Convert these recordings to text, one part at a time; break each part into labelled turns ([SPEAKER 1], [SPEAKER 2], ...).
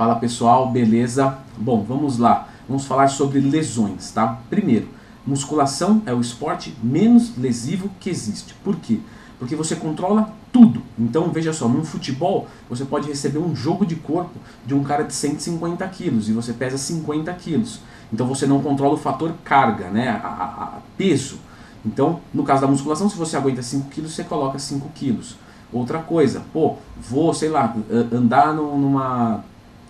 [SPEAKER 1] Fala pessoal, beleza? Bom, vamos lá. Vamos falar sobre lesões, tá? Primeiro, musculação é o esporte menos lesivo que existe. Por quê? Porque você controla tudo. Então veja só, num futebol você pode receber um jogo de corpo de um cara de 150 quilos e você pesa 50 quilos. Então você não controla o fator carga, né? A, a, a peso. Então, no caso da musculação, se você aguenta 5 quilos, você coloca 5 quilos. Outra coisa, pô, vou, sei lá, andar numa,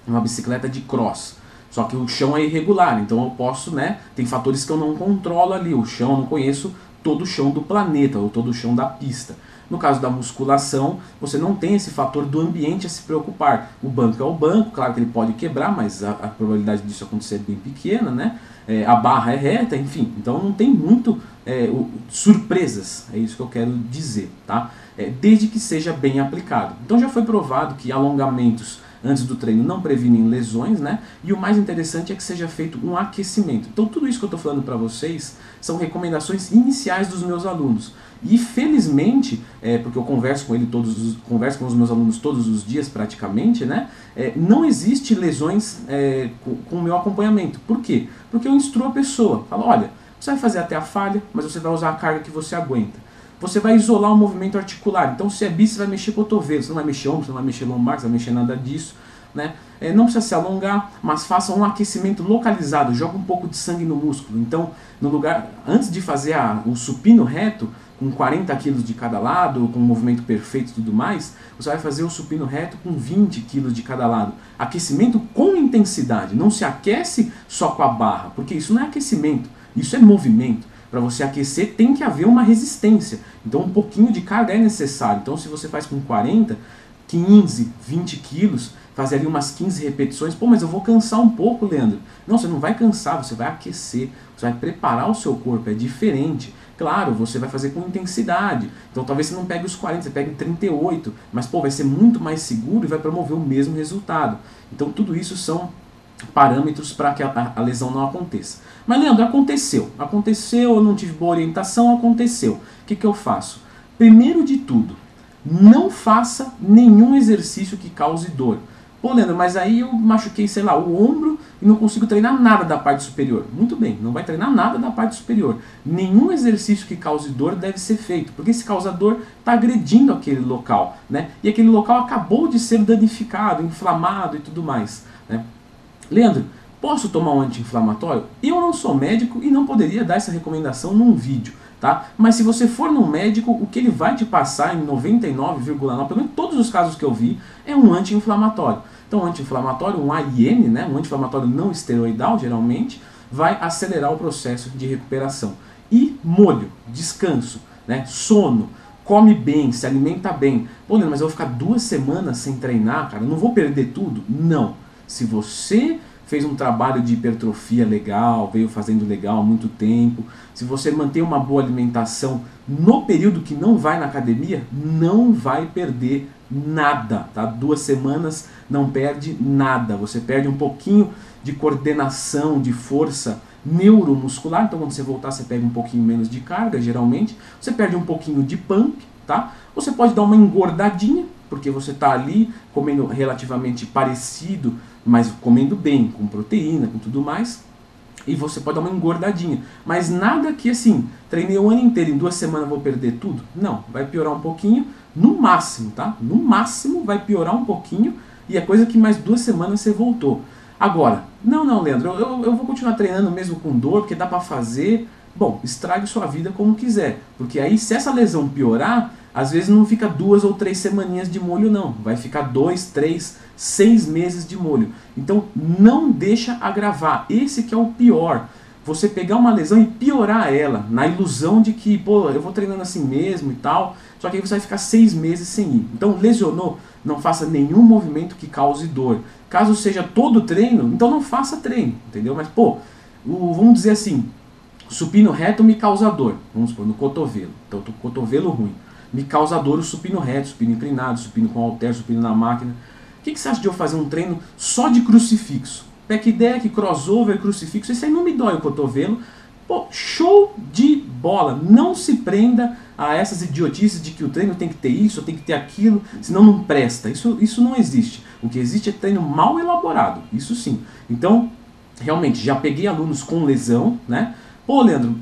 [SPEAKER 1] numa bicicleta de cross. Só que o chão é irregular, então eu posso, né? Tem fatores que eu não controlo ali. O chão eu não conheço todo o chão do planeta ou todo o chão da pista. No caso da musculação, você não tem esse fator do ambiente a se preocupar. O banco é o banco, claro que ele pode quebrar, mas a, a probabilidade disso acontecer é bem pequena, né? É, a barra é reta, enfim. Então não tem muito é, o, surpresas, é isso que eu quero dizer, tá? É, desde que seja bem aplicado. Então já foi provado que alongamentos antes do treino não previnem lesões, né? E o mais interessante é que seja feito um aquecimento. Então tudo isso que eu estou falando para vocês são recomendações iniciais dos meus alunos. E felizmente, é, porque eu converso com ele todos, os, converso com os meus alunos todos os dias praticamente, né? É, não existe lesões é, com, com o meu acompanhamento. Por quê? Porque eu instruo a pessoa. Falo, olha, você vai fazer até a falha, mas você vai usar a carga que você aguenta. Você vai isolar o movimento articular. Então, se é você vai mexer cotovelo, você não vai mexer ombro, você não vai mexer lombar, você não vai mexer nada disso. Né? É, não precisa se alongar, mas faça um aquecimento localizado, joga um pouco de sangue no músculo. Então, no lugar, antes de fazer a, o supino reto, com 40 quilos de cada lado, com um movimento perfeito e tudo mais, você vai fazer o supino reto com 20 quilos de cada lado. Aquecimento com intensidade, não se aquece só com a barra, porque isso não é aquecimento, isso é movimento. Para você aquecer tem que haver uma resistência. Então um pouquinho de carga é necessário. Então se você faz com 40, 15, 20 quilos, fazer ali umas 15 repetições, pô, mas eu vou cansar um pouco, Leandro. Não, você não vai cansar, você vai aquecer, você vai preparar o seu corpo, é diferente. Claro, você vai fazer com intensidade. Então talvez você não pegue os 40, você pegue 38, mas pô, vai ser muito mais seguro e vai promover o mesmo resultado. Então tudo isso são parâmetros para que a, a, lesão não aconteça. Mas Leandro, aconteceu. Aconteceu, eu não tive boa orientação, aconteceu. O que, que eu faço? Primeiro de tudo, não faça nenhum exercício que cause dor. Pô, Leandro, mas aí eu machuquei, sei lá, o ombro e não consigo treinar nada da parte superior. Muito bem, não vai treinar nada da parte superior. Nenhum exercício que cause dor deve ser feito, porque esse causador está agredindo aquele local, né? E aquele local acabou de ser danificado, inflamado e tudo mais, né? Leandro, posso tomar um anti-inflamatório? Eu não sou médico e não poderia dar essa recomendação num vídeo, tá? Mas se você for num médico, o que ele vai te passar em 99,9%, pelo menos todos os casos que eu vi, é um anti-inflamatório. Então, anti-inflamatório, um AIN, né, um anti-inflamatório não esteroidal, geralmente, vai acelerar o processo de recuperação. E molho, descanso, né, sono, come bem, se alimenta bem. Pô, mas eu vou ficar duas semanas sem treinar, cara, não vou perder tudo? Não. Se você fez um trabalho de hipertrofia legal, veio fazendo legal há muito tempo, se você manter uma boa alimentação no período que não vai na academia, não vai perder nada, tá? Duas semanas não perde nada, você perde um pouquinho de coordenação, de força neuromuscular, então quando você voltar você pega um pouquinho menos de carga, geralmente, você perde um pouquinho de pump, tá? Você pode dar uma engordadinha, porque você está ali comendo relativamente parecido mas comendo bem, com proteína, com tudo mais. E você pode dar uma engordadinha. Mas nada que assim, treinei o ano inteiro, em duas semanas vou perder tudo. Não, vai piorar um pouquinho, no máximo, tá? No máximo vai piorar um pouquinho e é coisa que mais duas semanas você voltou. Agora, não, não, Leandro, eu, eu vou continuar treinando mesmo com dor, porque dá para fazer. Bom, estrague sua vida como quiser. Porque aí, se essa lesão piorar, às vezes não fica duas ou três semaninhas de molho, não. Vai ficar dois, três, seis meses de molho. Então não deixa agravar. Esse que é o pior. Você pegar uma lesão e piorar ela, na ilusão de que, pô, eu vou treinando assim mesmo e tal, só que aí você vai ficar seis meses sem ir. Então, lesionou, não faça nenhum movimento que cause dor. Caso seja todo treino, então não faça treino, entendeu? Mas, pô, o, vamos dizer assim, supino reto me causa dor, vamos supor, no cotovelo. Então, tô com o cotovelo ruim me causa dor o supino reto, supino inclinado, supino com halter, supino na máquina. O que, que você acha de eu fazer um treino só de crucifixo? Pack deck, crossover, crucifixo, isso aí não me dói o cotovelo. Pô, show de bola, não se prenda a essas idiotices de que o treino tem que ter isso, tem que ter aquilo, senão não presta. Isso, isso não existe. O que existe é treino mal elaborado, isso sim. Então, realmente, já peguei alunos com lesão, né? Pô, Leandro,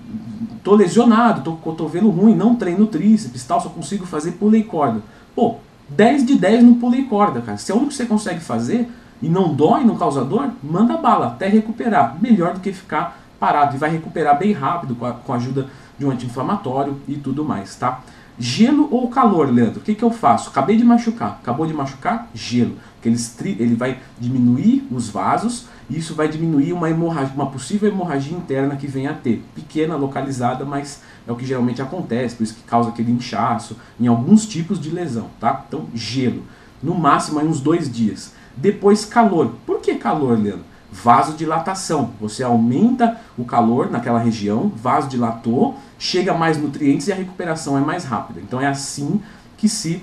[SPEAKER 1] tô lesionado, tô com cotovelo ruim, não treino tríceps, tal, só consigo fazer pulei corda. Pô, 10 de 10 no pulei corda, cara. Se é o único que você consegue fazer e não dói, não causa dor, manda bala até recuperar. Melhor do que ficar parado e vai recuperar bem rápido com a, com a ajuda de um anti-inflamatório e tudo mais, tá? Gelo ou calor, Leandro? O que, que eu faço? Acabei de machucar. Acabou de machucar? Gelo. Porque ele, ele vai diminuir os vasos e isso vai diminuir uma, hemorragia, uma possível hemorragia interna que venha a ter. Pequena, localizada, mas é o que geralmente acontece, por isso que causa aquele inchaço em alguns tipos de lesão, tá? Então, gelo. No máximo, aí uns dois dias. Depois, calor. Por que calor, Leandro? Vasodilatação. Você aumenta o calor naquela região, vasodilatou, chega mais nutrientes e a recuperação é mais rápida. Então é assim que se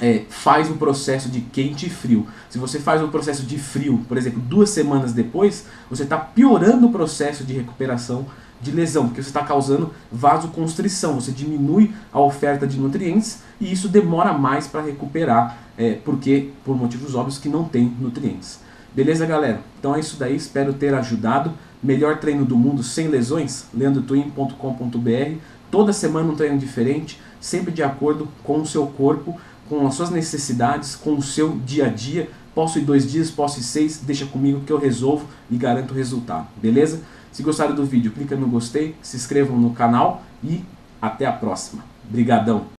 [SPEAKER 1] é, faz o processo de quente e frio. Se você faz o processo de frio, por exemplo, duas semanas depois, você está piorando o processo de recuperação de lesão, porque você está causando vasoconstrição, você diminui a oferta de nutrientes e isso demora mais para recuperar, é, porque por motivos óbvios que não tem nutrientes. Beleza, galera? Então é isso daí, espero ter ajudado. Melhor treino do mundo sem lesões, leandrotwin.com.br. Toda semana um treino diferente, sempre de acordo com o seu corpo, com as suas necessidades, com o seu dia a dia. Posso ir dois dias, posso ir seis, deixa comigo que eu resolvo e garanto o resultado, beleza? Se gostaram do vídeo, clica no gostei, se inscrevam no canal e até a próxima. Brigadão!